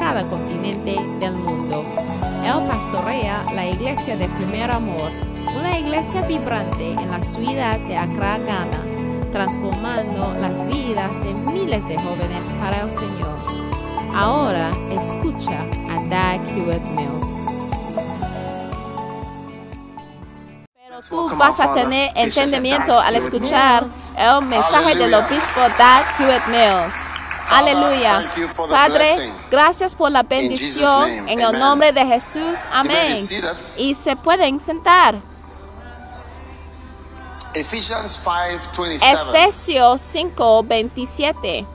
cada continente del mundo. Él pastorea la iglesia de primer amor, una iglesia vibrante en la ciudad de Accra, Ghana, transformando las vidas de miles de jóvenes para el Señor. Ahora escucha a Doug Hewitt Mills. Pero tú vas a tener entendimiento al escuchar el mensaje del obispo Doug Hewitt Mills. Aleluya. Padre, gracias por la bendición en el nombre de Jesús. Amén. Y se pueden sentar. Ephesians 5:27. Efesios 5, 27.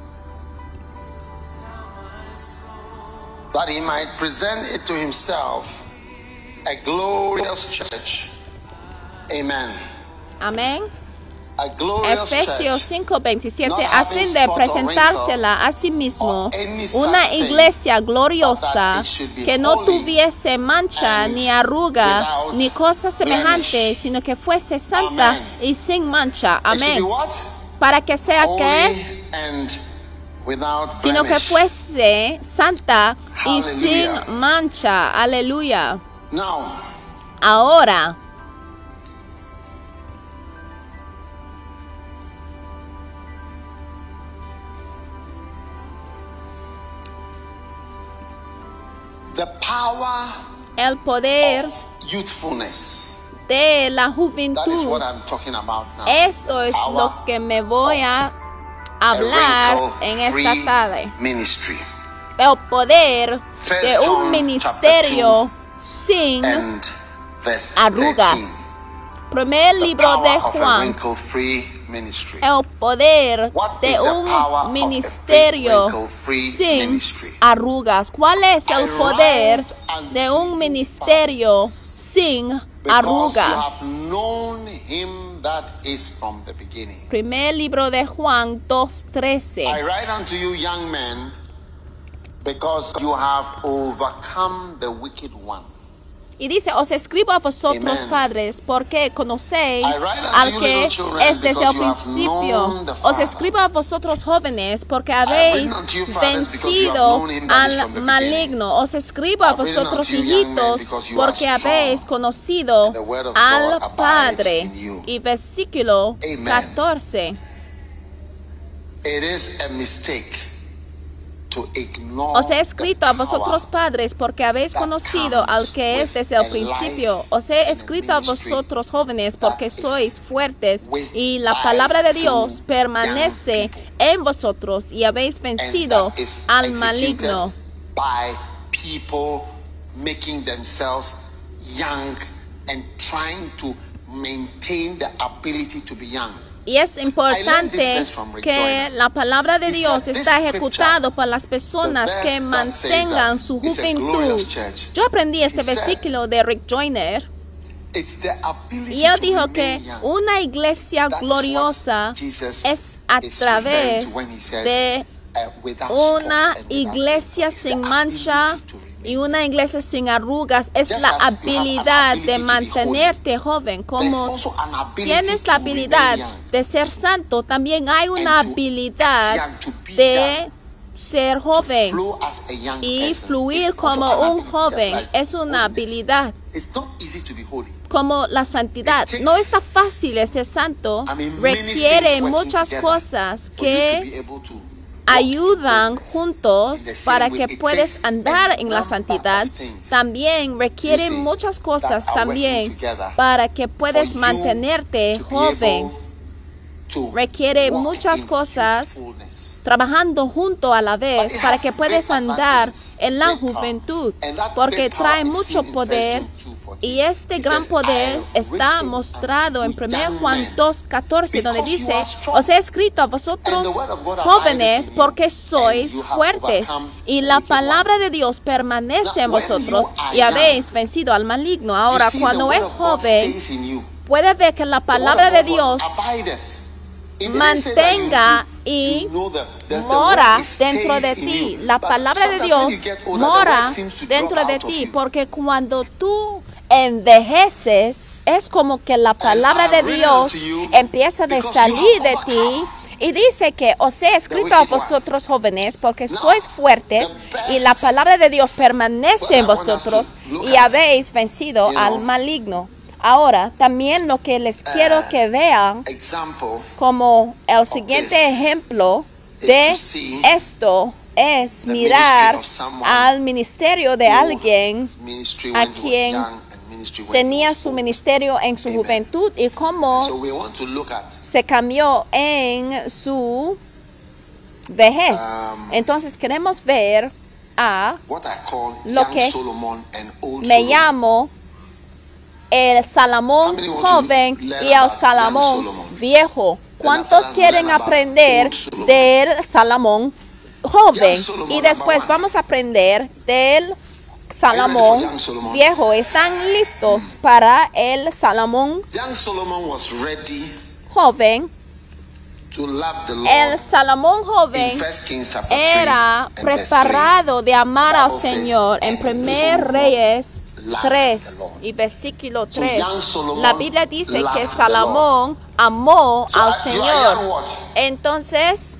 That he might present it to himself a glorious church. Amen. Amén. Efesios church. 5:27 a fin de presentársela a sí mismo una iglesia gloriosa que no tuviese mancha ni arruga ni cosa semejante, sino que fuese santa y sin mancha. Amén. Para que sea que, sino que fuese santa y sin mancha. Aleluya. Ahora, power el poder of youthfulness. de la That is juventud. what I'm talking about now. Esto es Power lo que me voy a hablar en esta tarde. ministry. El poder First de un John ministerio sin And verse 13. arrugas. Primer libro de Juan. El poder de un ministerio sin arrugas. ¿Cuál es el poder de un ministerio sin arrugas? Primer libro de Juan 2.13. I write unto you, young men, because you have overcome the wicked one. Y dice, os escribo a vosotros Amen. padres, porque conocéis al que es desde el principio. Os escribo a vosotros jóvenes, porque habéis vencido al maligno. Os escribo a vosotros hijitos, porque habéis conocido al Padre. Y versículo Amen. 14. It is a mistake Os he escrito a vosotros padres porque habéis conocido al que es desde el principio. Os he escrito a vosotros jóvenes porque is sois fuertes y la palabra de Dios permanece en vosotros y habéis vencido al maligno. by people making themselves young and trying to maintain the ability to be young. Y es importante que la palabra de Dios está "This ejecutado scripture, por las personas que mantengan su juventud. Yo aprendí este versículo de Rick Joyner. y él dijo que una iglesia gloriosa es a través de uh, una iglesia sin mancha y una iglesia sin arrugas es la habilidad de mantenerte joven. Como tienes la habilidad de ser santo, también hay una habilidad de ser joven y fluir como un joven. Es una habilidad como la santidad. No está fácil ser santo. Requiere muchas cosas que ayudan juntos para que takes andar en la santidad. También requiere you see, muchas cosas también para que you mantenerte joven. Requiere muchas cosas trabajando junto a la vez para que puedas andar en la juventud porque trae mucho poder 1 John Y este gran poder "I está mostrado en unto 1 young Juan men, 2.14, donde dice, os he escrito a vosotros jóvenes porque and sois fuertes y la palabra one." de Dios permanece en Now, when vosotros y habéis vencido al maligno. Ahora, cuando es joven, puede ver que la palabra de Dios mantenga y mora dentro de ti. La palabra de Dios mora dentro de ti, porque cuando tú envejeces, es como que la palabra de Dios empieza you salir de ti. Y dice que os he escrito a vosotros jóvenes porque sois fuertes y la palabra de Dios permanece en vosotros y habéis vencido al maligno. Ahora, también lo que les quiero uh, que vean como el siguiente ejemplo de esto es mirar al ministerio de alguien a quien tenía su ministerio en su juventud y cómo So we want to look at se cambió en su vejez. Um, Entonces queremos ver a Lo que me llamo el Salomón joven y el Salomón viejo. ¿Cuántos quieren aprender del Salomón joven? Y después vamos a aprender del Salomón viejo. ¿Están listos para el Salomón Young Solomon was ready joven? El Salomón joven 1 Kings chapter 3 era and verse 3. preparado de amar al Señor en "And 1 Solomon Reyes loved 3 the Lord." y versículo So 3. young Solomon La Biblia dice que Salomón amó al Señor. Entonces?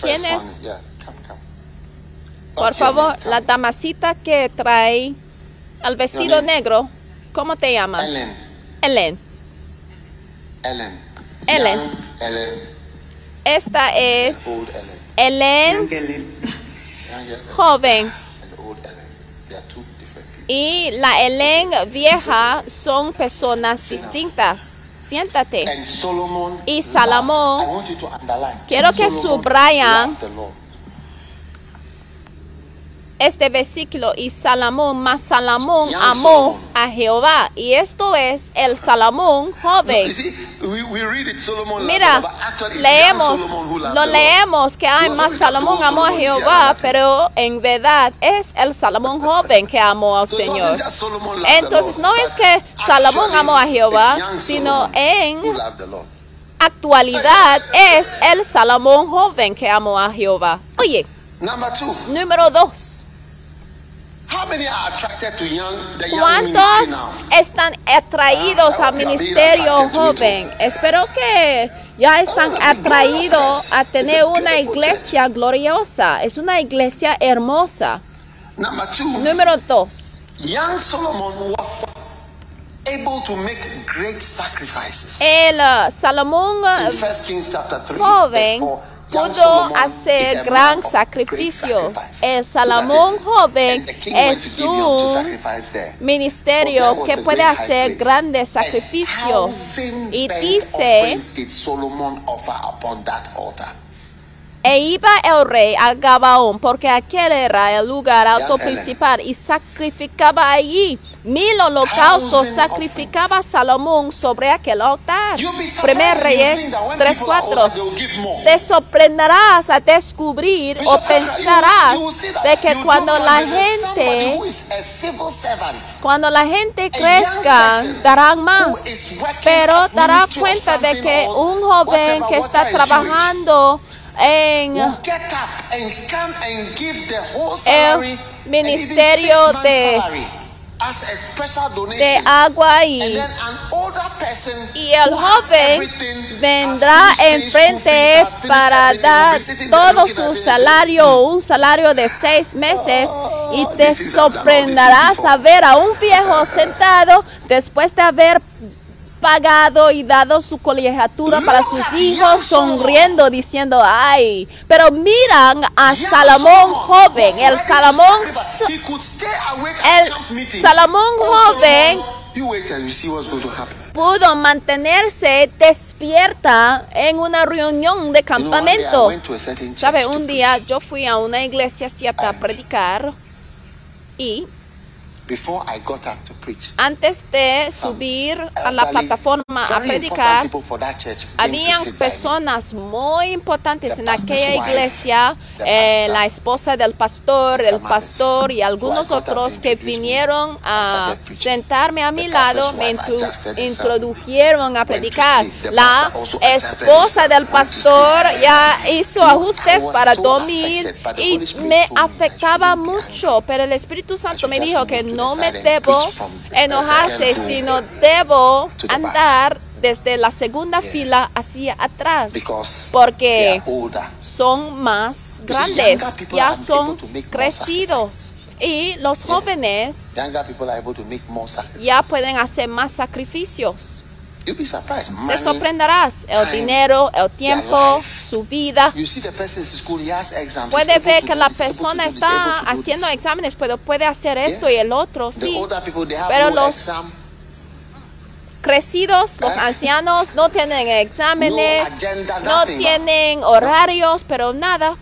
¿Quién es? one. Yeah, come, come. Por favor, la damasita que trae el vestido negro, ¿cómo te llamas? Ellen. Ellen. Ellen. Ellen. Esta es Ellen. Joven and old Ellen. They are two different people. y la Ellen vieja son personas distintas. Siéntate. And Solomon. Y Salomón- I want you to underline. Quiero que subrayan. Este versículo y Salomón más Salomón amó a Jehová y esto es el Salomón joven. Mira, leemos, lo leemos que hay más Salomón amó a Jehová, pero en verdad es el Salomón joven que amó al Señor. Entonces no es que Salomón amó a Jehová, sino en actualidad es el Salomón joven que amó a Jehová. Oye, número dos. how many are attracted to young, the young ¿Cuántos están atraídos Ah, al ministerio attracted to it joven? Espero que ya están atraídos a tener una iglesia gloriosa. Es una iglesia hermosa. Número dos. young Solomon was able to make great sacrifices. El uh, Salomón In 1 Kings chapter 3, joven verse 4, young pudo hacer gran sacrificios. El Salomón joven es un ministerio que puede hacer grandes sacrificios. Y dice offerings did Solomon offer upon that altar. E iba el rey a Gabaón, porque aquel era el lugar alto principal, y sacrificaba allí mil holocaustos, sacrificaba Salomón sobre aquel altar. Primer Reyes think that when 3, people are 4. older, they will give more. Te sorprenderás a descubrir o pensarás de que cuando la gente, cuando la gente crezca, darán más. Pero dará cuenta de que un joven que está trabajando en El ministerio de- salary as a special de agua y then an older person Y el joven vendrá enfrente para dar todo su salario, un salario de seis meses, y Oh, te sorprenderás before. a ver a un viejo sentado después de haber pagado y dado su colegiatura para sus hijos sonriendo diciendo ay pero miran a Salomón joven el Salomón el. Salomón Oh, joven pudo mantenerse despierta en una reunión de campamento. Sabe, un día yo fui a una iglesia cierta a predicar y Antes de subir a la plataforma a predicar, habían personas muy importantes en aquella iglesia, eh, la esposa del pastor, el pastor y algunos otros que vinieron a sentarme a mi lado, me introdujeron a predicar. La esposa del pastor ya hizo ajustes para dormir y me afectaba mucho, pero el Espíritu Santo me dijo que to no me debo enojarse, sino debo andar desde la segunda fila hacia atrás porque son más grandes, ya son crecidos. y los jóvenes ya pueden hacer más sacrificios. Te sorprenderás. El dinero, el tiempo, su vida. Puede ver que la persona está haciendo exámenes, pero puede hacer esto y el otro, sí. Pero los crecidos, los ¿Eh? ancianos no tienen exámenes, No tienen horarios, pero nada.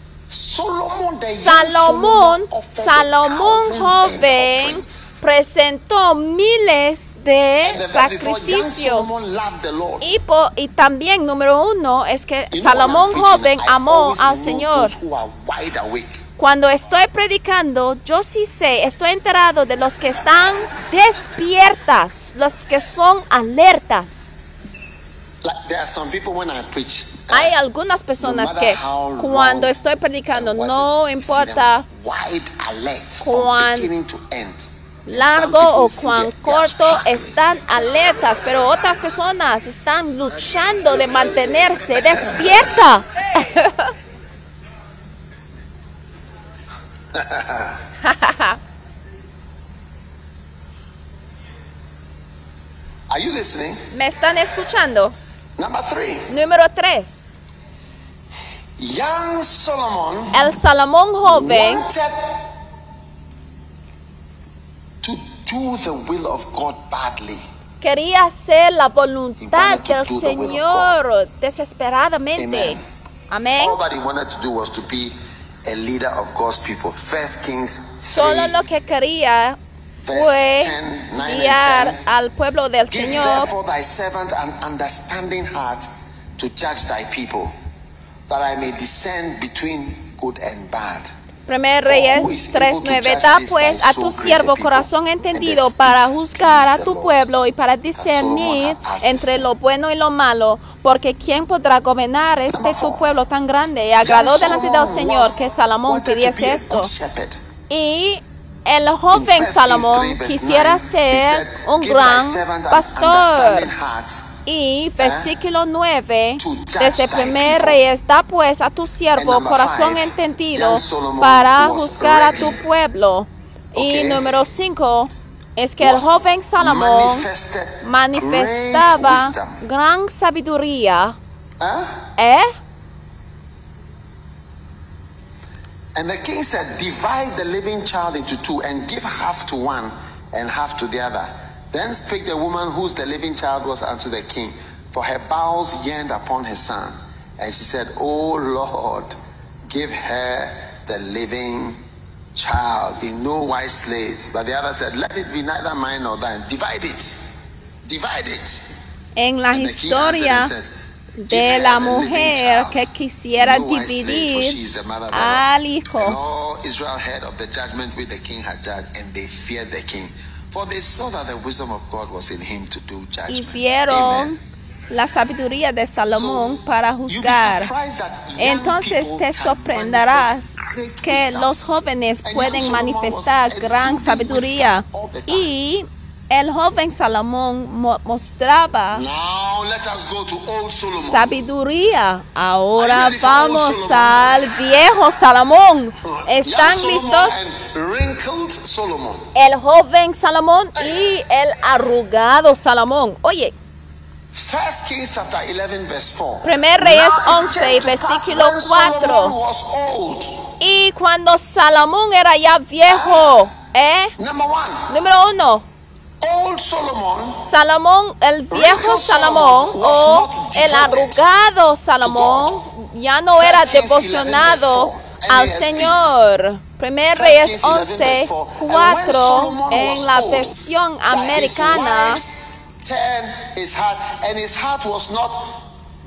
Salomón, Salomón joven presentó miles de sacrificios. Y, po- y también, número uno, es que Salomón joven amó al Señor. Cuando estoy predicando, yo sí sé, estoy enterado de los que están despiertas, los que son alertas. Hay algunas personas que cuando estoy predicando, no importa cuán largo o cuán corto están alertas, pero otras personas están luchando de mantenerse despierta. Are you listening? ¿Me están escuchando? Number three, Número 3. young Solomon El Salomón joven wanted to do the will of God badly. quería hacer la voluntad del Señor desesperadamente. Amen. Amén. All that he wanted to do was to be a leader of God's people. First Kings 3, Solo lo que quería fue 10, 9 and guiar 10. al pueblo del Señor therefore thy servant an understanding heart to judge thy people, that I may discern between good and bad. Primer Reyes is able to 3:9 judge Da pues a tu siervo corazón entendido para juzgar a tu pueblo y para discernir entre lo bueno y lo malo, porque quién podrá gobernar este tu pueblo tan grande. Y agradó delante del Señor que Salomón pidiese esto. Y el joven 1 Kings Salomón 3, verse quisiera 9, he ser un "Give thy gran pastor. Y versículo 9, To judge desde primer reyes, da pues a tu siervo corazón entendido para juzgar a tu pueblo. Y número 5 es que el joven Salomón manifestaba gran sabiduría. Huh? ¿Eh? And the king said, Divide the living child into two and give half to one and half to the other. Then spake the woman whose the living child was unto the king, for her bowels yearned upon her son. And she said, O Lord, give her the living child in no wise slave. But the other said, Let it be neither mine nor thine. Divide it. Divide it. En la And the king answered historia and said, "Give de la mujer que quisiera dividir she is the mother thereof." al hijo. all Israel heard of the judgment which the king had judged, and they feared the king. For they saw that the wisdom of God was in him to do Y vieron la sabiduría de Salomón para juzgar. Entonces te sorprenderás que los jóvenes pueden manifestar gran sabiduría. Y el joven Salomón mo- mostraba let us go to old Solomon. sabiduría. Ahora vamos al viejo Salomón. ¿Están listos? El joven Salomón y el arrugado Salomón. Oye, First Kings chapter 11 verse 4. Primer Reyes Now it 11, came to pass versículo when Solomon 4. was old. y cuando Salomón era ya viejo, ¿eh? Número uno. Salomón, el viejo Salomón o el arrugado Salomón ya no era devocionado al Señor. Primer Reyes 11, 4 en la versión americana. His heart, and his heart was not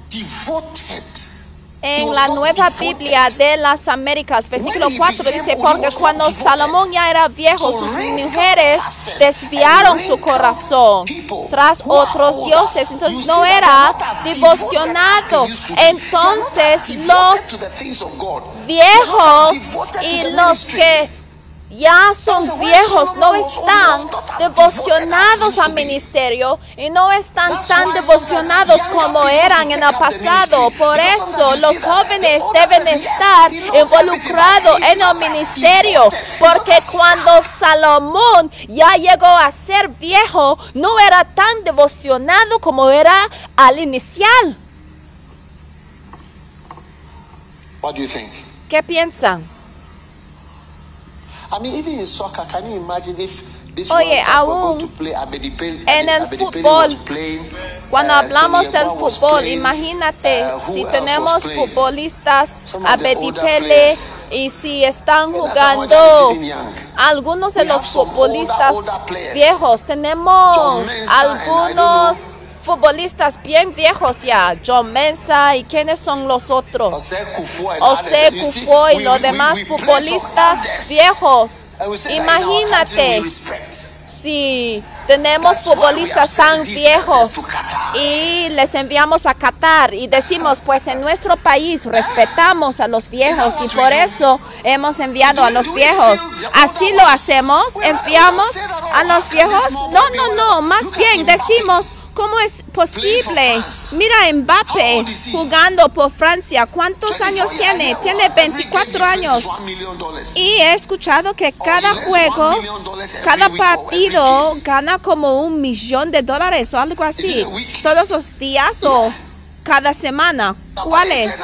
devoted en la nueva Biblia de las Américas, versículo 4 dice, porque cuando Salomón ya era viejo, sus mujeres desviaron su corazón tras otros dioses, entonces no era devocionado. Entonces los viejos y los que ya son viejos, no están devocionados al ministerio y no están tan devocionados como eran en el pasado. Por eso los jóvenes deben estar involucrados en el ministerio, porque cuando Salomón ya llegó a ser viejo, no era tan devocionado como era al inicial. ¿Qué piensan? Oye, aún en el fútbol, cuando hablamos del fútbol, imagínate uh, si tenemos futbolistas a Bedipele y si están jugando algunos de los futbolistas viejos, tenemos algunos futbolistas bien viejos ya, John Mensa y quiénes son los otros, José Kufo y los demás futbolistas viejos. Imagínate. si tenemos futbolistas tan viejos y les enviamos a Qatar y decimos, pues en nuestro país respetamos a los viejos y por eso hemos enviado a los viejos. Así lo hacemos, enviamos a los viejos. No, no, no, más bien decimos, ¿Cómo es posible? Mira Mbappé jugando por Francia. ¿Cuántos años tiene? Tiene 24 años. Y he escuchado que cada juego, cada partido gana como un millón de dólares o algo así. Todos los días o cada semana. ¿Cuáles?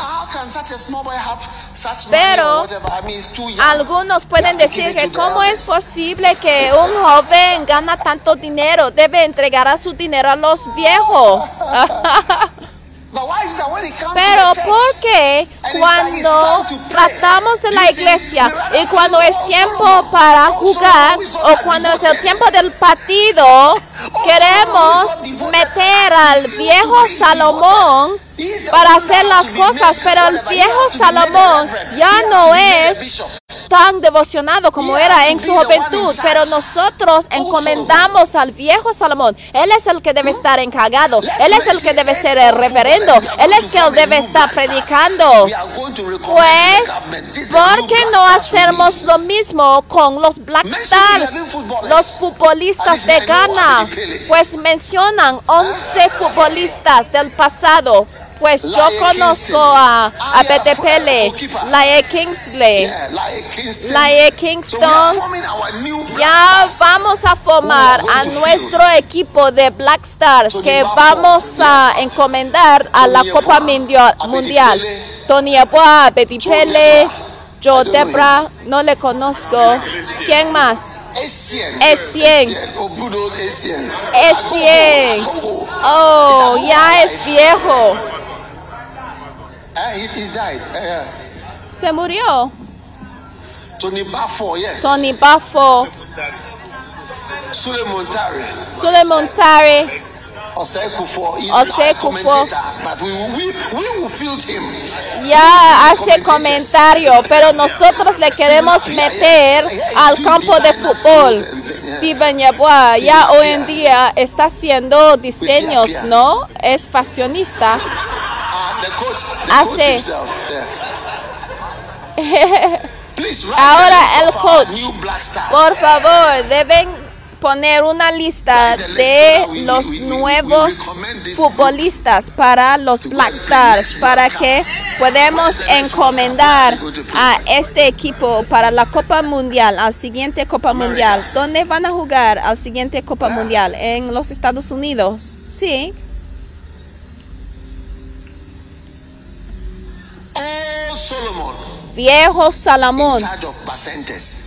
Pero algunos pueden decir que cómo es posible que un joven gana tanto dinero, debe entregar su dinero a los viejos. Pero ¿por qué cuando tratamos de la iglesia y cuando es tiempo para jugar o cuando es el tiempo del partido, queremos meter al viejo Salomón para hacer las cosas, pero el viejo Salomón ya no es tan devocionado como era en su juventud, pero nosotros encomendamos al viejo Salomón. Él es el que debe estar encargado, él es el que debe ser el reverendo, él es el que debe estar predicando. Pues, ¿por qué no hacemos lo mismo con los Black Stars, los futbolistas de Ghana? Pues mencionan 11 futbolistas del pasado pues yo conozco a, a Betepele, Lae Kingsley, Lae Kingston. Ya vamos a formar a nuestro equipo de Black Stars que vamos a encomendar a la Copa Mundial. Tony Abua, Betipele, Joe Debra, no le conozco. ¿Quién más? Es 100. Es 100. Oh, ya es viejo. Uh, he, he died. Uh, Se murió. Tony Buffo, yes. Tony Buffo. Sule Montare. Sule Montare. Kufo. He's Ose Kufo. But we, we, we will field him. Ya hace comentario, pero nosotros le queremos meter al campo de fútbol. Steven Yeboah ya hoy en día está haciendo diseños, ¿no? Es fashionista hace. Ahora el coach, por favor, deben poner una lista de los nuevos futbolistas para los Black Stars para que podamos encomendar a este equipo para la Copa Mundial, al siguiente Copa Mundial. ¿Dónde van a jugar al siguiente Copa Mundial? En los Estados Unidos. Sí. Viejo Salomón,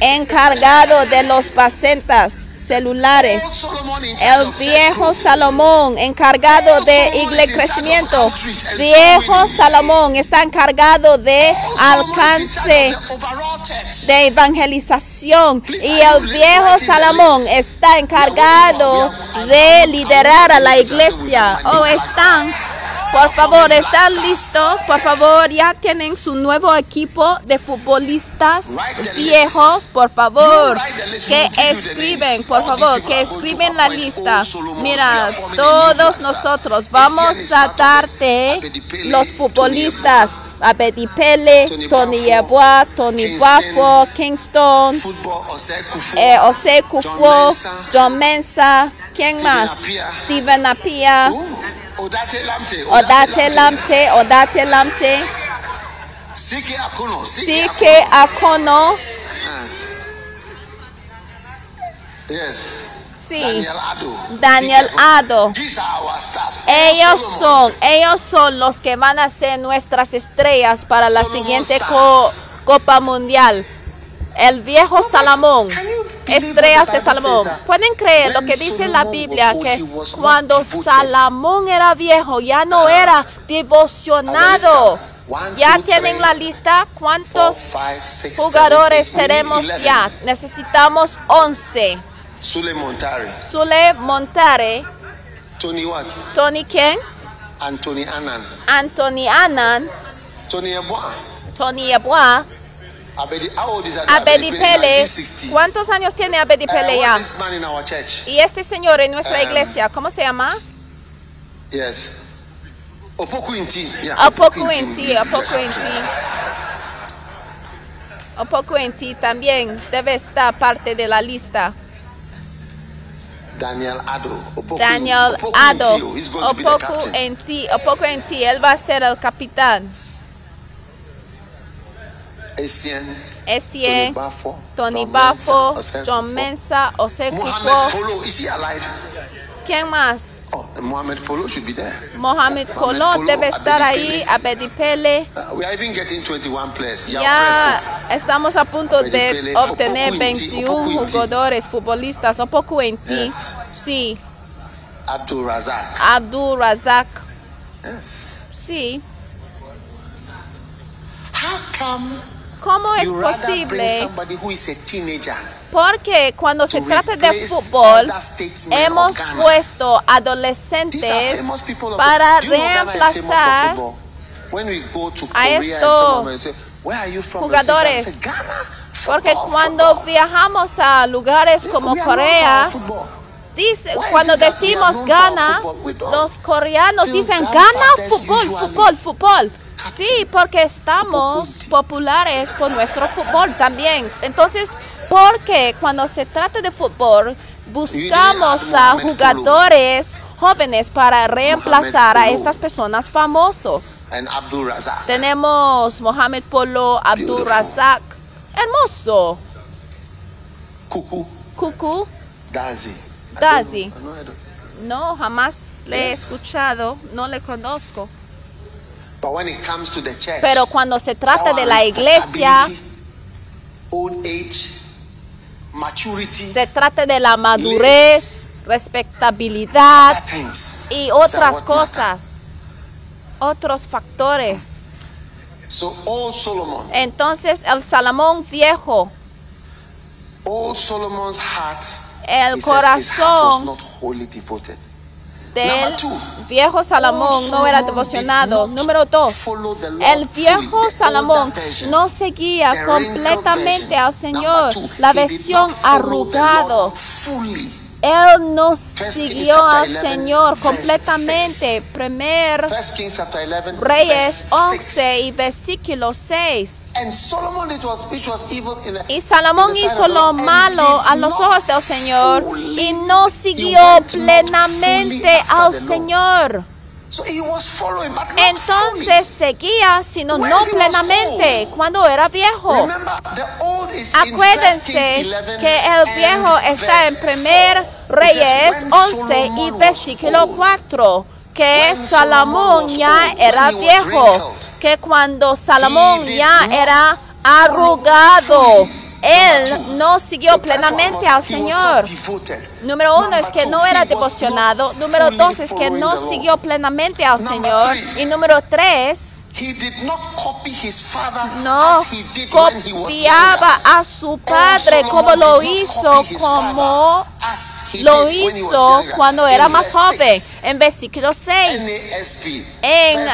encargado de los pacentas celulares. Charge El viejo Salomón, encargado de iglesia crecimiento. Viejo Salomón está encargado de alcance de evangelización. Y el viejo Salomón está encargado de liderar a la iglesia. Oh, están, por favor, están listos. Por favor, ya tienen su nuevo equipo de futbolistas viejos. Por favor, que escriben, por favor, que escriben la lista. Mira, todos nosotros vamos a darte los futbolistas. Abedi Pele, Tony Yeboah, Tony Buffo, Kingston, Ose eh, Jose Kufo, John Mensa, ¿quién más? Steven Apia, Odate Lamte, Odate Lamte, Odate Lamte, Sike Akuno, Sike Akono, Yes. Yes. sí, Daniel Ado. Daniel. Ado. Ellos son, ellos son los que van a ser nuestras estrellas para la siguiente co- Copa Mundial. El viejo Salomón, estrellas de Salomón. that Pueden creer lo que dice la Biblia, que cuando. Salomón era viejo, ya no era devocionado. Ya tienen la lista. ¿Cuántos jugadores tenemos 11. ya? Necesitamos 11. Sule Montare, Tony what? Tony Ken, Anthony Annan, Anthony Annan, Tony Eboa, Tony Yeboah, Abedi. Pele. 1960. ¿Cuántos años tiene Abedi Uh, Pele ya? Y este señor en nuestra Um, iglesia, ¿cómo se llama? Yes. Opoku Inti. Opoku en ti, Opoku en ti. Opoku en ti también debe estar parte de la lista. Daniel Ado. Opoku Daniel Ado, Inti, oh, Opoku captain. en ti, Opoku en ti, él va a ser el capitán. Essien, Essien, Tony Bafo, Tony John. Mensa, Ose Mohamed Kufo. Polo, is he alive? ¿Quién más? Oh, Mohamed Polo should be there. Mohamed Polo, debe estar ahí, Pele. Abedi Pele. Uh, we are even getting 21 players. Ya estamos a punto de obtener Opoku Inti, 21 Opoku Inti. jugadores futbolistas. Opoku en ti. Yes. Sí. Abdul Razak. Abdul Razak. Yes. Sí. How come ¿Cómo es posible? Porque cuando se trata de fútbol, hemos Ghana? puesto adolescentes para Ghana reemplazar football? When we go to a estos jugadores. "Ghana." Ghana. Porque cuando viajamos a lugares como Corea, dice, cuando decimos don't los coreanos dicen fathers fútbol, fútbol, fútbol. Sí, porque estamos populares por nuestro fútbol también. Entonces, porque cuando se trata de fútbol, buscamos a jugadores jóvenes para reemplazar a estas personas famosos. Tenemos Mohamed Polo, Abdul. Razak, hermoso, Kuku. Kuku. Dazi. Dazi. No, jamás le he escuchado, no le conozco. Pero cuando se trata de la iglesia, respectability, old age, maturity, se trata de la madurez, things. y otras cosas, otros factores. So old Solomon, Entonces el Salomón viejo, old Solomon's heart, el he says his heart was corazón not wholly devoted. Del viejo Salomón no era devocionado. Número dos, el viejo Salomón no seguía completamente al Señor. La versión arrugado. Él no Kings siguió al 11, Señor completamente. Primer First Kings chapter 11, Reyes verse 11 y 6. versículo 6. And Solomon it was which was evil in the Y Salomón hizo lo malo a los ojos del Señor y no siguió plenamente al. Señor. Entonces seguía, sino no plenamente, cuando era viejo. Acuérdense Kings 11 que el viejo está en primer 4. It Reyes says, when 11 y versículo old, 4 que Salomón ya era viejo, que cuando Salomón ya era arrugado. Él no siguió plenamente al Señor. Número uno es que no era devocionado. Número dos es que no siguió plenamente al Señor. Y número tres, no copiaba a su padre como lo hizo, como lo hizo cuando era más joven. En versículo 6, en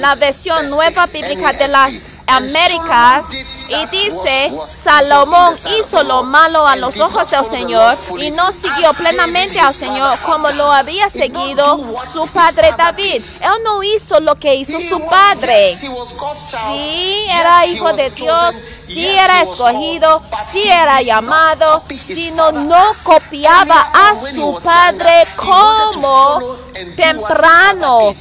la versión nueva bíblica de las Américas y dice, Salomón hizo lo malo a los ojos del Señor y no siguió plenamente al Señor como lo había seguido su padre David. Él no hizo lo que hizo su padre. Sí, era hijo de Dios, sí era escogido, sí era llamado, sino no copiaba a su padre como temprano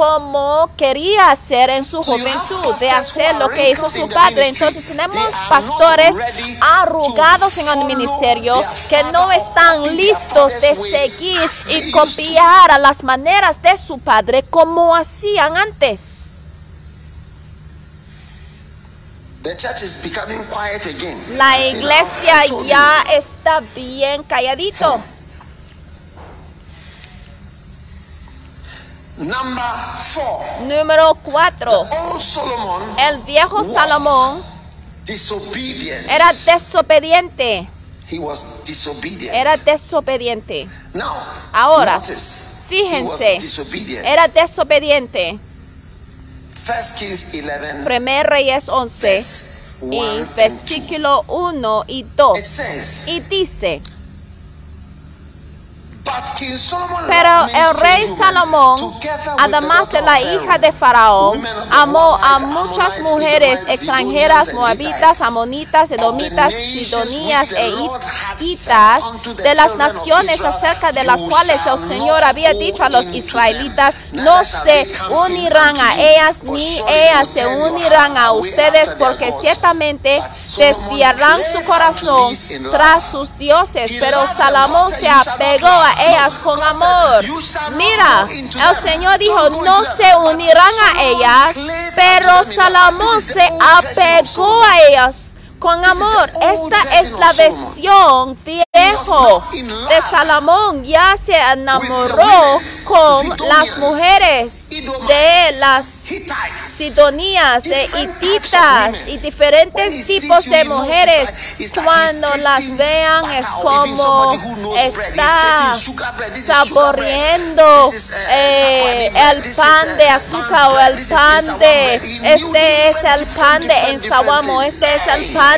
como quería hacer en su juventud, de hacer lo que hizo su padre. Entonces tenemos pastores arrugados en el ministerio que no están listos de seguir y copiar a las maneras de su padre como hacían antes. La iglesia ya está bien calladito. Número 4. El viejo Salomón era desobediente. Era desobediente. Ahora, fíjense, era desobediente. Primer Reyes 11 y versículo 1 y 2. Y dice, pero el rey Salomón, además de la hija de Faraón, amó a muchas mujeres extranjeras, moabitas, amonitas, edomitas, sidonías e hititas de las naciones acerca de las cuales el Señor había dicho a los israelitas, no se unirán a ellas ni ellas se unirán a ustedes porque ciertamente desviarán su corazón tras sus dioses. Pero Salomón se apegó a ellas con amor. Mira, el Señor dijo, no se unirán a ellas, pero Salomón se apegó a ellas con amor. Esta es la versión viejo de Salomón. Ya se enamoró con las mujeres de las sidonías, de hititas y diferentes tipos de mujeres. Cuando las vean es como está saboreando eh, el pan de azúcar o el pan de este es el pan de ensawamo, este es el pan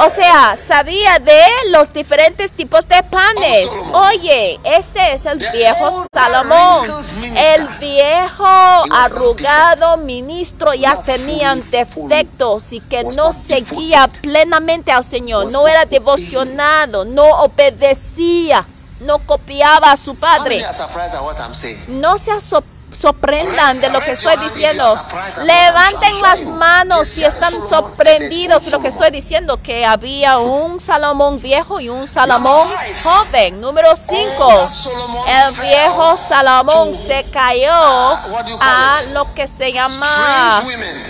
o sea, sabía de los diferentes tipos de panes. Oye, este es el viejo Salomón. El viejo arrugado ministro ya tenían defectos y que no seguía plenamente al Señor. No era devocionado, no obedecía, no copiaba a su padre. No se sorprendido sorprendan de lo que estoy diciendo. Levanten las manos si están sorprendidos de lo que estoy diciendo, que había un Salomón viejo y un Salomón joven. Número 5. El viejo Salomón se cayó a lo que se llama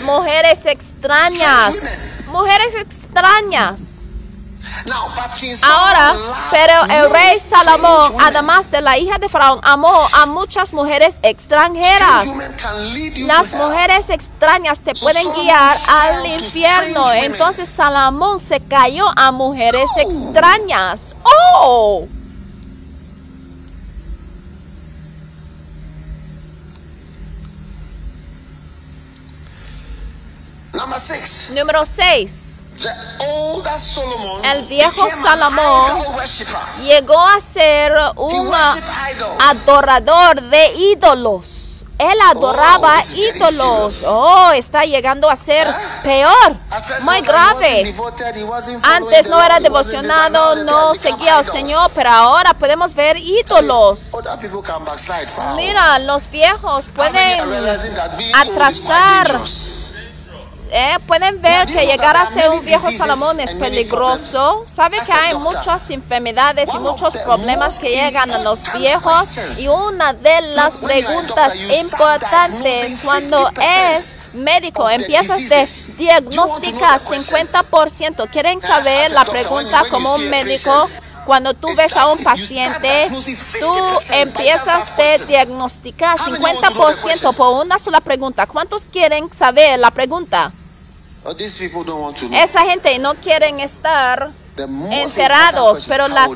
mujeres extrañas. Mujeres extrañas. Ahora, pero el rey Salomón, además de la hija de Faraón, amó a muchas mujeres extranjeras. Las mujeres extrañas te pueden guiar al infierno. Entonces Salomón se cayó a mujeres extrañas. ¡Oh! Número 6. El viejo Salomón llegó a ser un adorador de ídolos. Él adoraba oh, ídolos. Oh, está llegando a ser peor, muy grave. Antes no era devocionado, no seguía al Señor, pero ahora podemos ver ídolos. Mira, los viejos pueden atrasar eh, pueden ver que llegar a ser un viejo Salomón es peligroso. Sabe que hay muchas enfermedades y muchos problemas que llegan a los viejos y una de las preguntas importantes cuando es médico empiezas de diagnosticar 50%. ¿Quieren saber la pregunta como un médico? Cuando tú ves a un paciente, tú empiezas a diagnosticar 50% por una sola pregunta. ¿Cuántos quieren saber la pregunta? Esa gente no quieren estar enterados, pero la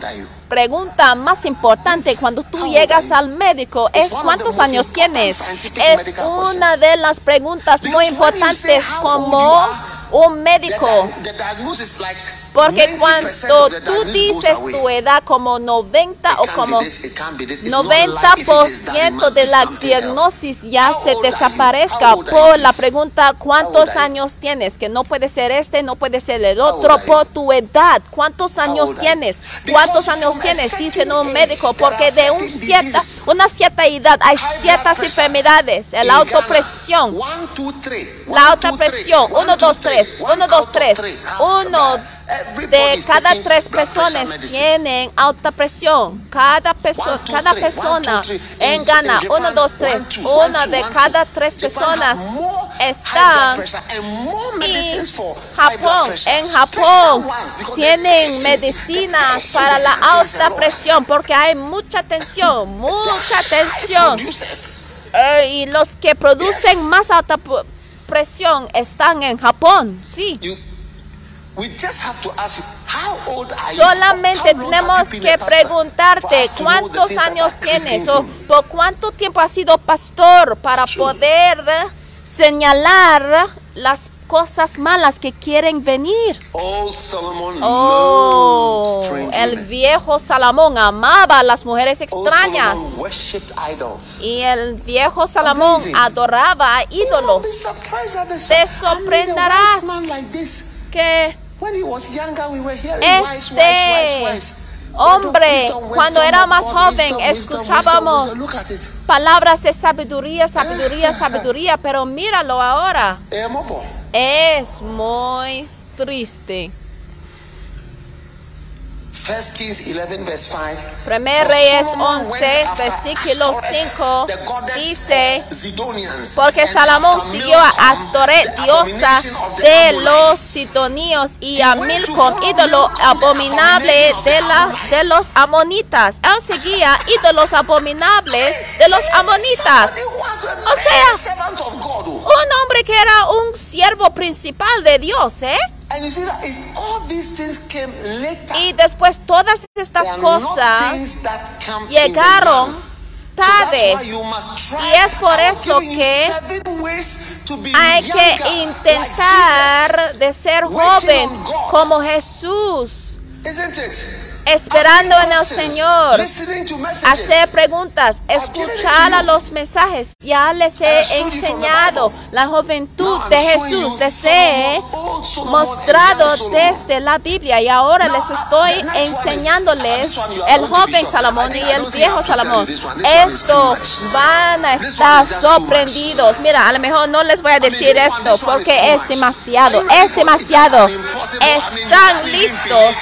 pregunta más importante cuando tú llegas al médico es cuántos años tienes. Es una de las preguntas muy importantes como un médico. Porque cuando tú dices tu edad como 90 o como 90% de la diagnosis ya se desaparezca por la pregunta ¿cuántos años tienes? Que no puede ser este, no puede ser el otro por tu edad. ¿Cuántos años tienes? ¿Cuántos años tienes? Dicen un médico porque de un cierta, una cierta edad hay ciertas enfermedades. La autopresión. La alta presión. 1, 2, 3. 1, 2, 3. 1, de cada tres personas tienen alta presión. Cada, persona, cada persona en Ghana, uno, dos, tres, una de cada tres personas está en Japón. En Japón tienen medicinas para la alta presión porque hay mucha tensión, mucha tensión. Eh, y los que producen más alta presión están en Japón, sí. Solamente tenemos que preguntarte cuántos años tienes o por cuánto tiempo has sido pastor para poder señalar las cosas malas que quieren venir. Oh, el viejo Salomón amaba a las mujeres extrañas. Y el viejo Salomón adoraba a ídolos. Te sorprenderás que este hombre, cuando era más joven, escuchábamos palabras de sabiduría, sabiduría, sabiduría, pero míralo ahora. Es muy triste. Primer Reyes 11, versículo 5 dice, porque Salomón siguió a Astoret, diosa de los sidonios, y a Milcom, ídolo abominable de, la, de los amonitas. Él seguía ídolos abominables de los amonitas. O sea, un hombre que era un siervo principal de Dios, ¿eh? Y después todas estas cosas llegaron tarde. Y es por eso que hay que intentar de ser joven como Jesús esperando en el Señor, hacer preguntas, escuchar a los mensajes. Ya les he enseñado la juventud de Jesús, les he mostrado desde la Biblia y ahora les estoy enseñándoles el joven Salomón y el viejo Salomón. Esto van a estar sorprendidos. Mira, a lo mejor no les voy a decir esto porque es demasiado, es demasiado. Están listos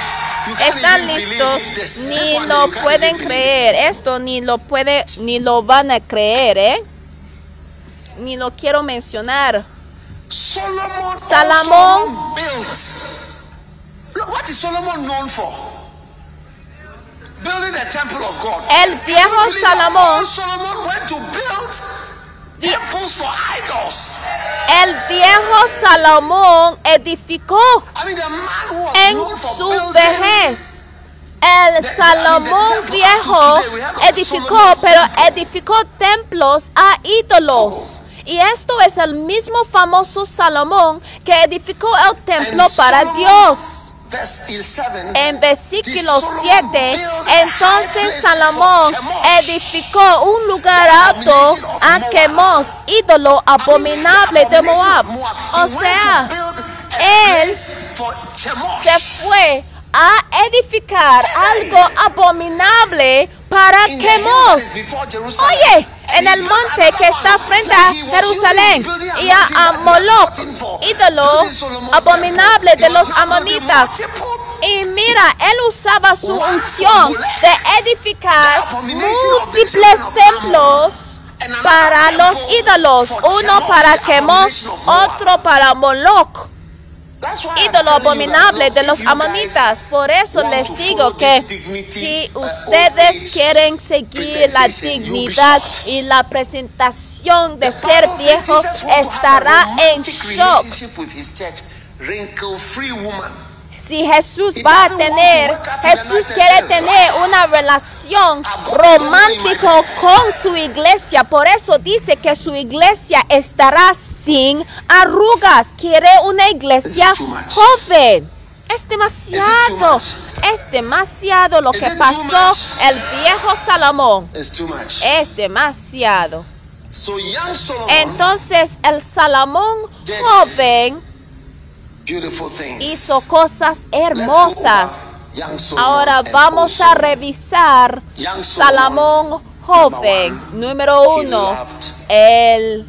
están listos, ni lo pueden creer. Esto ni lo puede, ni lo van a creer, ¿eh? Ni lo quiero mencionar. Salomón. What is Solomon known for? Building the temple of God. El viejo Salomón. Solomon went to build El viejo Salomón edificó en su vejez. El Salomón viejo edificó, pero edificó templos a ídolos. Y esto es el mismo famoso Salomón que edificó el templo para Dios. En versículo 7, entonces Salomón edificó un lugar alto a Quemos, ídolo abominable de Moab. O sea, él se fue a edificar algo abominable para Quemos. Oye, en el monte que está frente a Jerusalén y a, Moloch, ídolo abominable de los amonitas. Y mira, él usaba su unción de edificar múltiples templos para los ídolos, uno para Chemos, otro para Moloch ídolo abominable de los amonitas. Por eso les digo que si ustedes quieren seguir la dignidad y la presentación de ser viejo, estará en shock. Si Jesús va a tener, Jesús quiere tener una relación romántica con su iglesia. Por eso dice que su iglesia estará sin arrugas. Quiere una iglesia joven. Es demasiado. Es demasiado lo que pasó el viejo Salomón. Es demasiado. Entonces el Salomón joven hizo cosas hermosas. Ahora vamos a revisar Salomón joven, número uno, el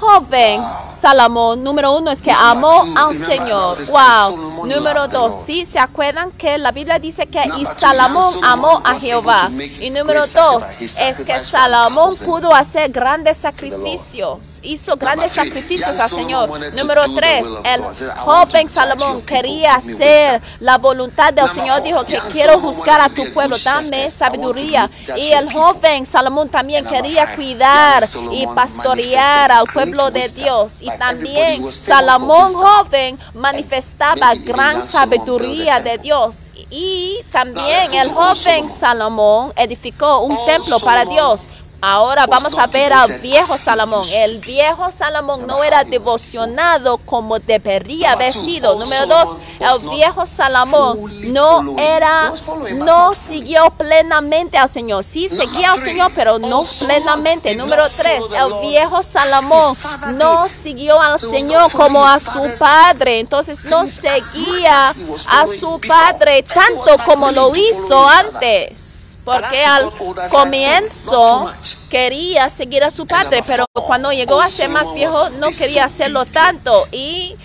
joven Salomón, número uno es que amó al Señor. Wow. Número dos, sí, se acuerdan que la Biblia dice que y Salomón amó a Jehová. Y número dos es que Salomón pudo hacer grandes sacrificios, hizo grandes sacrificios al Señor. Número tres, el joven Salomón quería hacer la voluntad del Señor, dijo que quiero juzgar a tu pueblo, dame sabiduría. Y el joven Salomón también quería cuidar y pastorear al pueblo de Dios. Y también Salomón joven manifestaba gran sabiduría de Dios. Y también el joven Salomón edificó un templo para Dios. Ahora vamos a ver al viejo Salomón. El viejo Salomón no era devocionado como debería haber sido. Número dos, el viejo Salomón no era, no siguió plenamente al Señor. Sí seguía al Señor, pero no plenamente. Número tres, el viejo Salomón no siguió al Señor como a su padre. Entonces no seguía a su padre tanto como lo hizo antes porque al comienzo quería seguir a su padre, pero cuando llegó a ser más viejo no quería hacerlo tanto. Y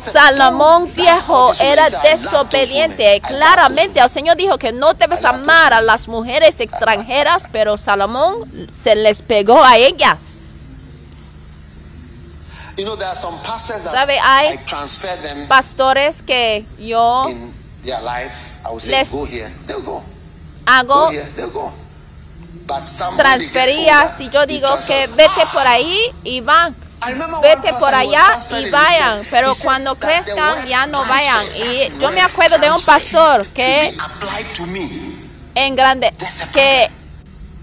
Salomón viejo era desobediente. Claramente el Señor dijo que no debes amar a las mujeres extranjeras, pero Salomón se les pegó a ellas. ¿Sabe? Hay pastores que yo les hago transferías si yo digo que vete por ahí y van. Vete por allá y vayan, pero cuando crezcan ya no vayan. Y yo me acuerdo de un pastor que en grande que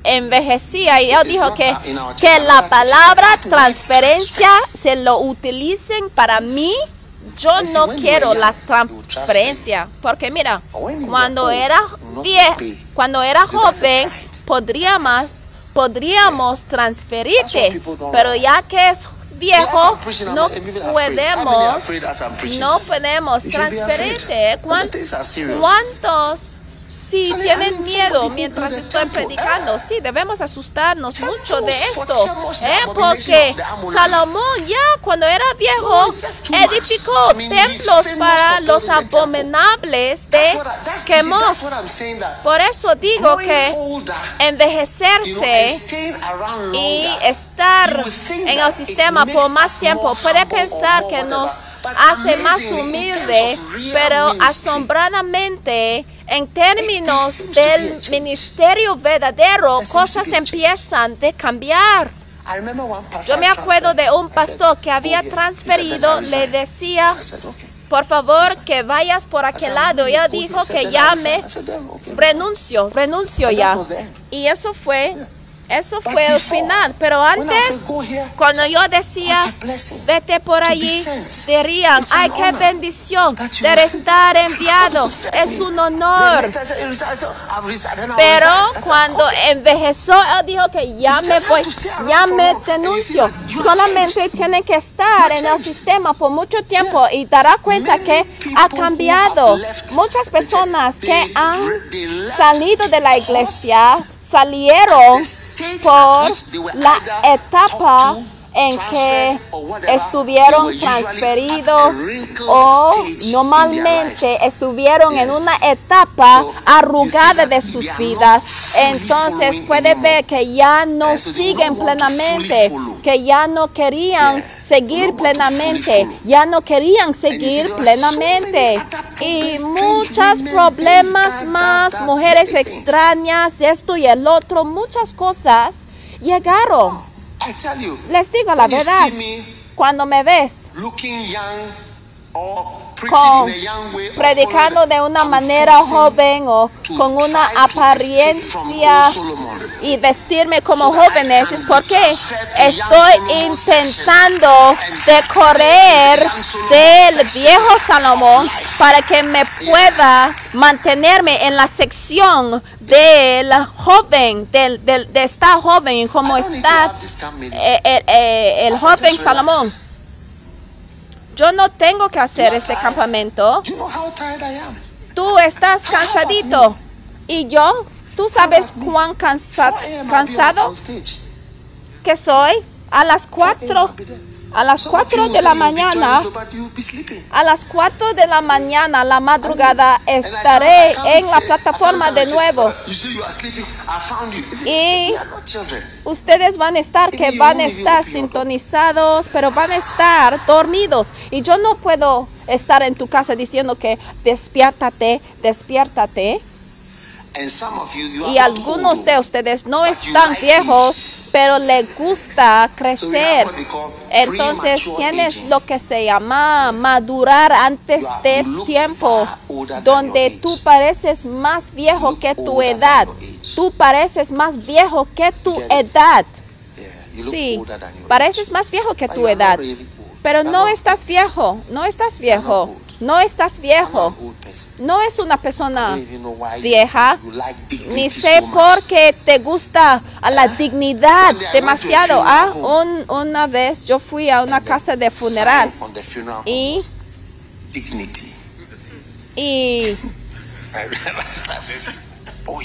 envejecía y él dijo que, que la palabra transferencia se lo utilicen para mí yo no quiero la transferencia, porque mira, cuando era viejo, cuando era joven, podríamos, podríamos transferirte, pero ya que es viejo, no podemos, no podemos transferirte. ¿Cuántos si tienen miedo mientras estoy predicando, sí, debemos asustarnos mucho de esto, ¿eh? porque Salomón ya cuando era viejo edificó templos para los abominables de Quemos. Por eso digo que envejecerse y estar en el sistema por más tiempo puede pensar que nos hace más humilde, pero asombradamente en términos del ministerio verdadero, cosas empiezan a cambiar. Yo me acuerdo de un pastor que había transferido, le decía, por favor que vayas por aquel lado. Y él dijo que ya me renuncio, renuncio ya. Y eso fue eso fue el final. Pero antes, cuando yo decía, vete por allí, dirían, ay, qué bendición de estar enviado. Es un honor. Pero cuando envejeció, él dijo que ya me voy, ya me denuncio. Solamente tienen que estar en el sistema por mucho tiempo y dará cuenta que ha cambiado. Muchas personas que han salido de la iglesia salieron por la etapa en que estuvieron transferidos o normalmente estuvieron en una etapa arrugada de sus vidas. Entonces puede ver que ya no siguen plenamente, que ya no querían seguir plenamente, ya no querían seguir plenamente. Y muchos problemas más, mujeres extrañas, esto y el otro, muchas cosas llegaron. I tell you, Les digo la you verdad, see me cuando me ves looking young or con predicando de una manera joven o con una apariencia y vestirme como jóvenes es porque estoy intentando section de and correr young Solomon del viejo Salomón para que me pueda mantenerme en la sección del joven, del, del- de estar joven como está eh, eh, eh, el joven Salomón. Yo no tengo que hacer este campamento. Tú estás cansadito. Y yo, ¿tú sabes cuán cansa- 4 a.m. I'll be cansado que soy? A las 4 a.m. 4, I'll be there. a las Some of 4 you de la mañana, a las 4 de la mañana, la madrugada, estaré en la plataforma de nuevo. you, You see, you are sleeping. I found you. You see, Y-. Ustedes van a estar, que van a estar sintonizados, pero van a estar dormidos. Y yo no puedo estar en tu casa diciendo que despiértate, despiértate. And some of you, you are Y algunos de ustedes no están viejos, pero les gusta crecer. Entonces tienes lo que se llama madurar antes de tiempo, donde tú pareces más viejo que tu edad. Tú pareces más viejo que tu edad. Sí, pareces más viejo que tu edad. Pero no estás viejo, no estás viejo. No estás viejo. No es una persona vieja, ni sé por qué te gusta a la dignidad One day I went to a demasiado. Ah, un- una vez yo fui a una casa de funeral y, y. Oh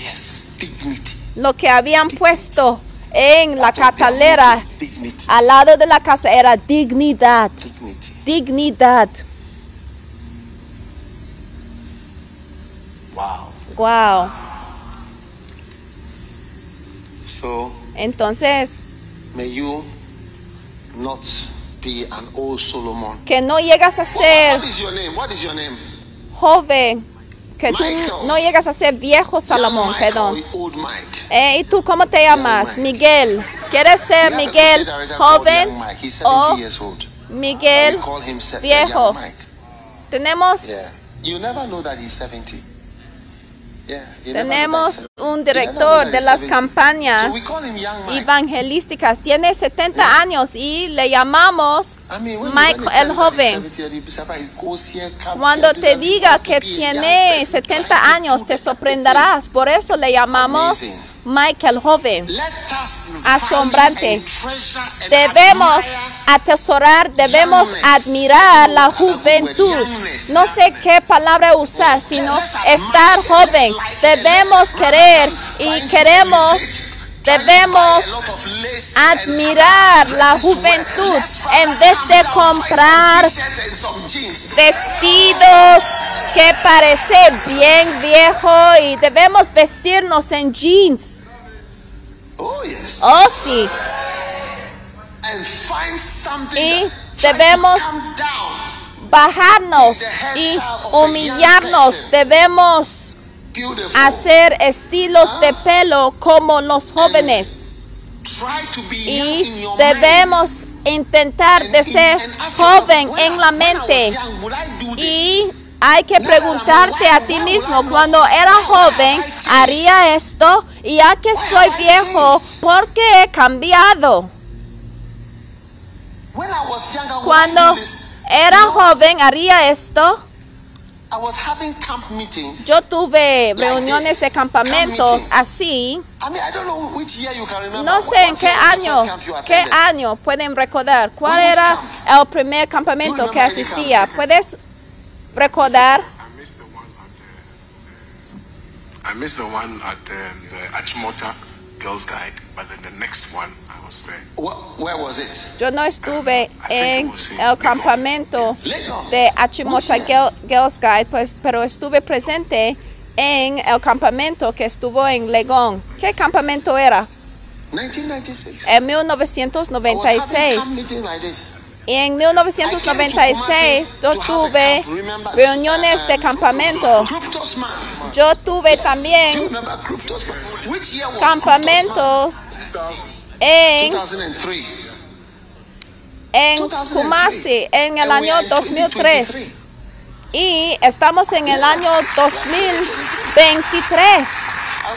lo que habían puesto en la catalera al lado de la casa era dignidad, dignidad. Wow. Wow. So Entonces, may you not be an old Solomon. que no llegas a What, ser what is your name? What is your name? joven, que tú Michael. no llegas a ser viejo Salomón, Mike perdón. Old Mike. Eh, ¿Y tú cómo te llamas? Miguel. ¿Quieres ser Miguel joven Young Mike. He's 70 o years old. Miguel viejo? Tenemos, Yeah. You never know that he's 70. Yeah. you never know that tenemos he's 70. un director de las 70. campañas evangelísticas. Tiene 70 años y le llamamos Mike el joven. 70, you'll be surprised. He goes here, comes Cuando te diga que tiene person, 70 trying to años, te sorprenderás. Por eso le llamamos Amazing. Mike el joven. Asombrante. Debemos atesorar, debemos admirar la juventud. No sé qué palabra usar, sino estar joven. Debemos querer y queremos, debemos admirar la juventud en vez de comprar vestidos que parece bien viejo y debemos vestirnos en jeans. Oh, sí. Y debemos bajarnos y humillarnos. Debemos. Hacer estilos de pelo como los jóvenes. Be young Y debemos intentar de ser joven en la mente. Y hay que preguntarte a ti mismo, cuando era joven, haría esto y ya que soy viejo, ¿por qué he cambiado? Cuando era joven, haría esto. I was having camp meetings. Yo tuve reuniones de campamentos así. I mean, I don't know which year you can remember. No sé en What qué año, qué año pueden recordar. ¿Cuál era el primer campamento que asistía? camp? ¿Puedes recordar? I missed the one at uh, I missed the one at um, the Achimota Girls Guide, but then the next one Yo no estuve think en el campamento de Achimota Girls Guide, pues, pero estuve presente en el campamento que estuvo en Legón. ¿Qué campamento era? 1996. En I was having camp 1996. meeting like this. Y en 1996 yo tuve reuniones de campamento. Yo tuve también campamentos en, 2003. en 2003. Kumasi en el año are in 2003. 2023. Y estamos en el año 2023.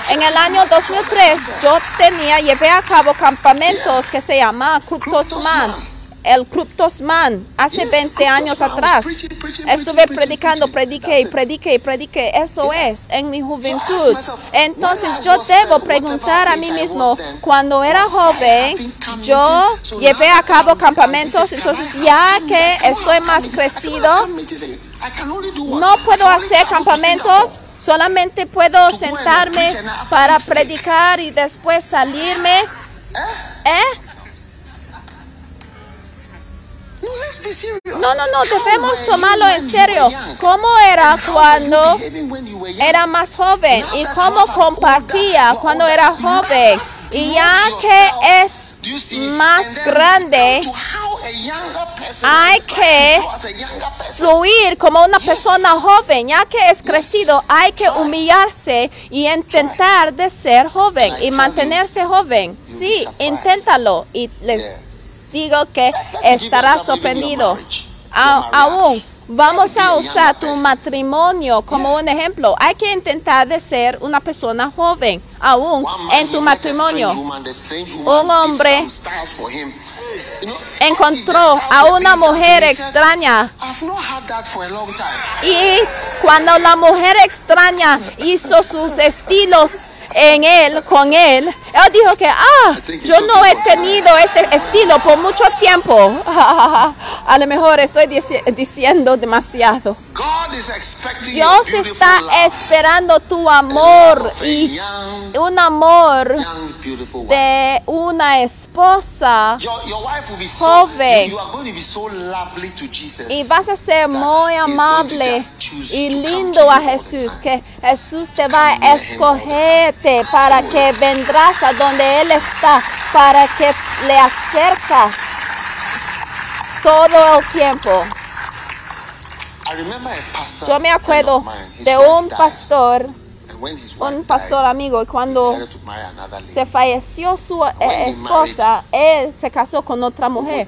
En el año 2003 yo tenía, llevé a cabo campamentos que se llama Kryptosman. El Kryptosman, hace Yes, 20 años atrás. preaching, preaching, Estuve predicando, prediqué y prediqué y prediqué. Eso es, en mi juventud. Entonces yo debo preguntar a mí mismo, cuando era joven, yo llevé a cabo campamentos, entonces ya que estoy más crecido, no puedo hacer campamentos, solamente puedo sentarme para predicar y después salirme. Eh? No. No, no, debemos tomarlo en serio. ¿Cómo era cuando era más joven y cómo compartía cuando era joven? Y ya que es más grande, hay que fluir como una persona joven, ya que es crecido, hay que humillarse y intentar de ser joven y mantenerse joven. Sí, inténtalo y les. Digo que estarás sorprendido. aún vamos a usar tu matrimonio como un ejemplo. Hay que intentar de ser una persona joven, aún en tu matrimonio. Un hombre encontró a una mujer extraña. Y cuando la mujer extraña hizo sus estilos en él, con él, él dijo que, ah, yo no he tenido este estilo por mucho tiempo. A lo mejor estoy dici- diciendo demasiado. Dios está esperando tu amor y un amor de una esposa Joven. y vas a ser muy amable y lindo a Jesús, que Jesús te va a escogerte para que vendrás a donde Él está, para que le acercas todo el tiempo. I remember a pastor, Yo me acuerdo de un pastor, un pastor amigo, y cuando se falleció su eh, esposa, él se casó con otra mujer.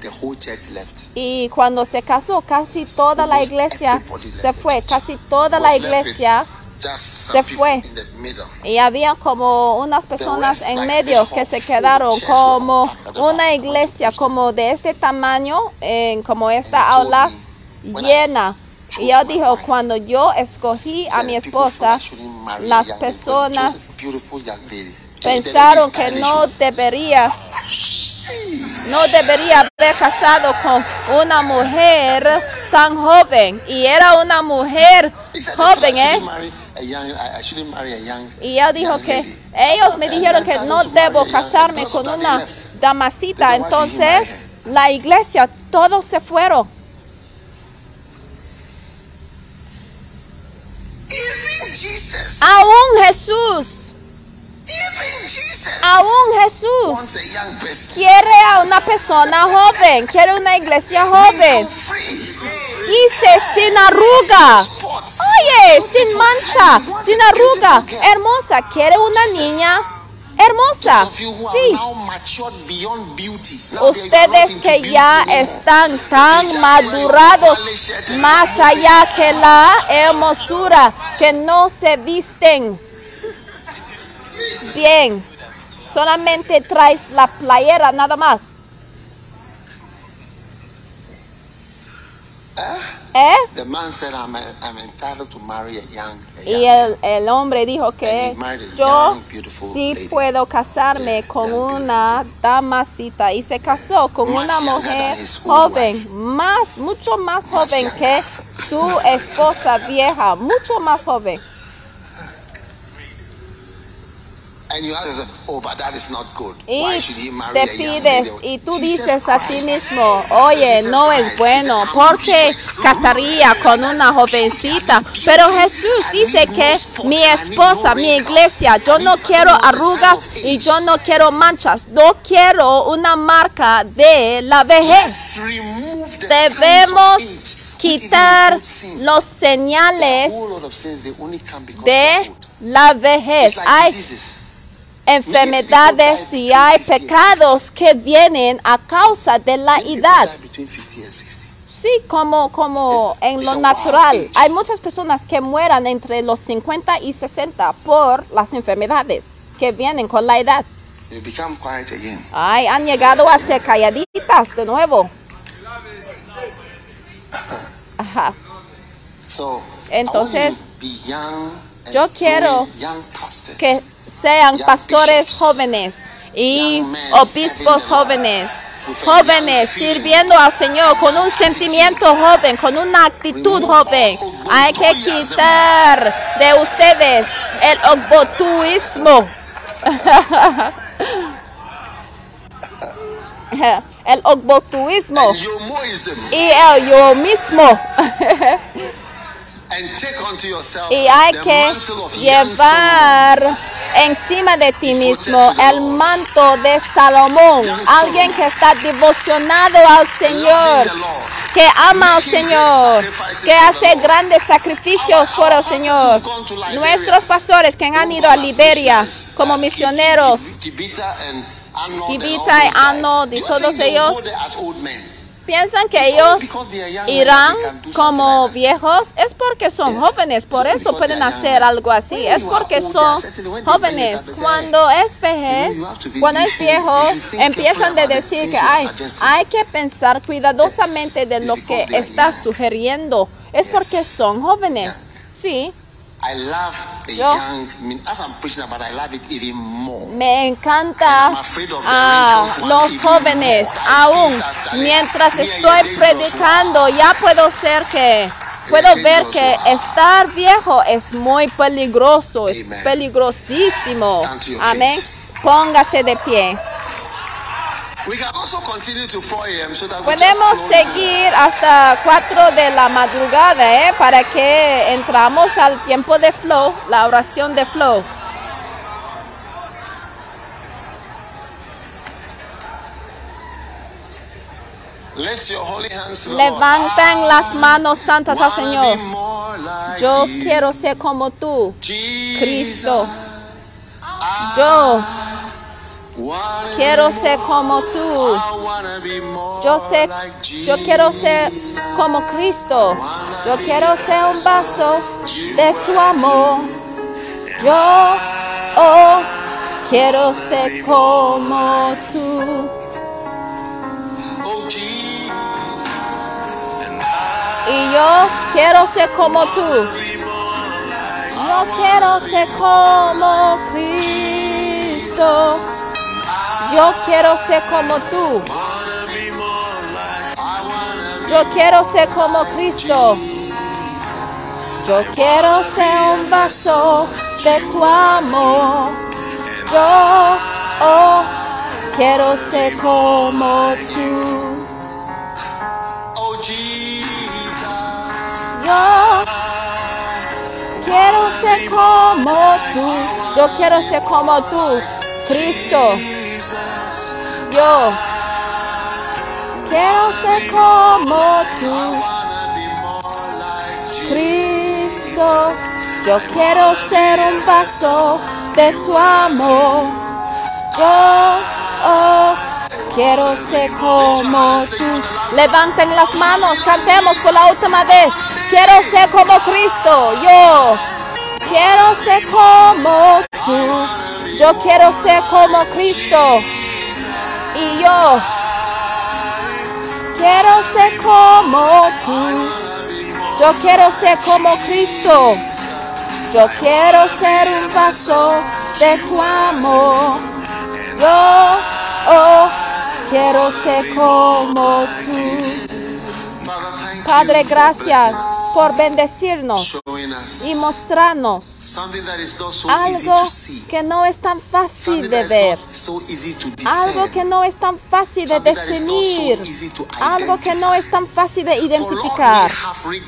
Y cuando se casó, casi toda la iglesia se fue, casi toda la iglesia. Se fue. in the middle. Y había como unas personas en medio que se quedaron como una iglesia como de este tamaño, como esta aula llena. Y él dijo, cuando yo escogí a mi "People thought esposa, las personas a beautiful young lady." And the pensaron que no debería, no debería haber casado con una mujer tan joven. Y era una mujer joven, "I ¿eh? Y él dijo que lady." ellos me dijeron que no debo casarme con una damasita. Entonces, la iglesia, todos se fueron. Even Jesus, Aún Jesús, even Jesus aún wants Jesús a young person. quiere a una persona joven, quiere una iglesia joven. Dice sin arruga. Oye, sin mancha, sin arruga, hermosa. Quiere una niña hermosa. Sí. Ustedes que ya están tan madurados más allá que la hermosura, que no se visten bien, solamente traes la playera nada más. ¿Eh? The man said, I'm, I'm entitled to marry a young, a Y young el, el hombre dijo que yo young, sí lady. puedo casarme Yeah, con una damasita y se casó con Much una mujer joven, wife. más, mucho más Much joven younger. que su esposa vieja, mucho más joven. And And you ask yourself, oh, but that is not good. Y te pides y tú dices a ti mismo, oye, no es bueno, is a ¿por qué humble casaría con una jovencita? Pero Jesús dice que mi esposa, mi iglesia, yo no quiero arrugas y yo no quiero manchas, no quiero una marca de la vejez. Debemos quitar los señales de la vejez. Hay. Enfermedades y hay pecados que vienen a causa de la edad. die between 50 and 60. Sí, como, como en lo natural. Hay muchas personas que mueran entre los 50 y 60 por las enfermedades que vienen con la edad. Ay, han llegado a ser calladitas de nuevo. Ajá. Entonces, yo quiero. Que sean pastores jóvenes y obispos jóvenes, jóvenes sirviendo al Señor con un sentimiento joven, con una actitud joven. Hay que quitar de ustedes el ogbotuismo. El yomoism, y el yo mismo. Y hay que llevar encima de ti mismo el manto de Salomón, alguien que está devocionado al Señor, que ama al Señor, que hace grandes sacrificios por el Señor. Nuestros pastores que han ido a Liberia como misioneros, all y y you todos ellos, piensan que ellos irán como viejos, es porque son Yeah. jóvenes, por eso pueden hacer algo así, es porque son it jóvenes. Cuando es vejez, cuando es viejo, empiezan de decir que hay, hay que pensar cuidadosamente de lo que young. sugiriendo, es porque son jóvenes. Sí, I love the Yo- young. As I'm preaching about, I love it even more. Me encanta a los jóvenes, aún mientras estoy predicando, ya puedo ser que puedo ver que estar viejo es muy peligroso, es peligrosísimo. Amén. Póngase de pie. Podemos seguir hasta 4 de la madrugada, ¿eh? Para que entramos al tiempo de flow, la oración de flow. Lord. las manos santas al Señor. Yo quiero ser como tú. Cristo. Yo quiero ser como tú. Yo sé, yo quiero ser como Cristo. Yo quiero ser un vaso de tu amor. Yo oh, quiero ser como tú. Y yo quiero ser como tú. Yo quiero ser como Cristo. Yo quiero ser como tú. Yo quiero ser como Cristo. Yo quiero ser un vaso de tu amor. Yo oh, quiero ser como tú. Oh. Yo quiero ser como tú. Yo quiero ser como tú, Cristo. Yo quiero ser como tú, Cristo. Yo quiero ser un vaso de tu amor. Yo oh, quiero ser como tú. Levanten las manos, cantemos por la última vez. Quiero ser como Cristo. Yo quiero ser como tú. Yo quiero ser como Cristo. Y yo quiero ser como tú. Yo quiero ser como Cristo. Yo quiero ser un vaso de tu amor. Yo oh, quiero ser como tú. Padre, gracias. Por bendecirnos y mostrarnos algo que no es tan fácil de ver, algo que no es tan fácil de to algo que no es tan fácil de identificar.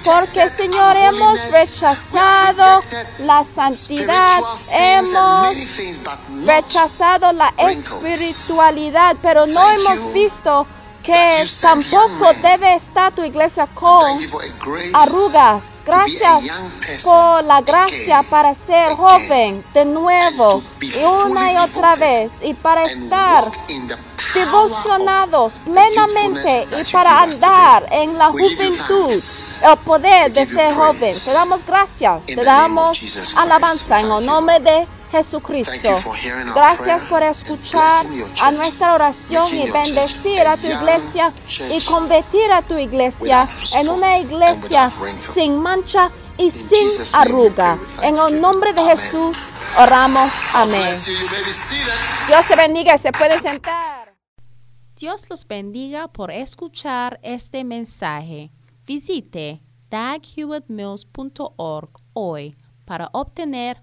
Porque Señor, hemos rechazado la santidad, hemos rechazado la espiritualidad, pero no hemos visto que tampoco debe estar tu iglesia con arrugas. Gracias por la gracia para ser joven de nuevo y una y otra vez y para estar devocionados plenamente y para andar en la juventud, el poder de ser joven. Te damos gracias, te damos alabanza en el nombre de Jesucristo. Gracias por escuchar a nuestra oración y bendecir a tu iglesia y convertir a tu iglesia en una iglesia sin mancha y sin arruga. En el nombre de. Jesús oramos. Amén. Dios te bendiga y se pueden sentar. Dios los bendiga por escuchar este mensaje. Visite daghewittmills.org hoy para obtener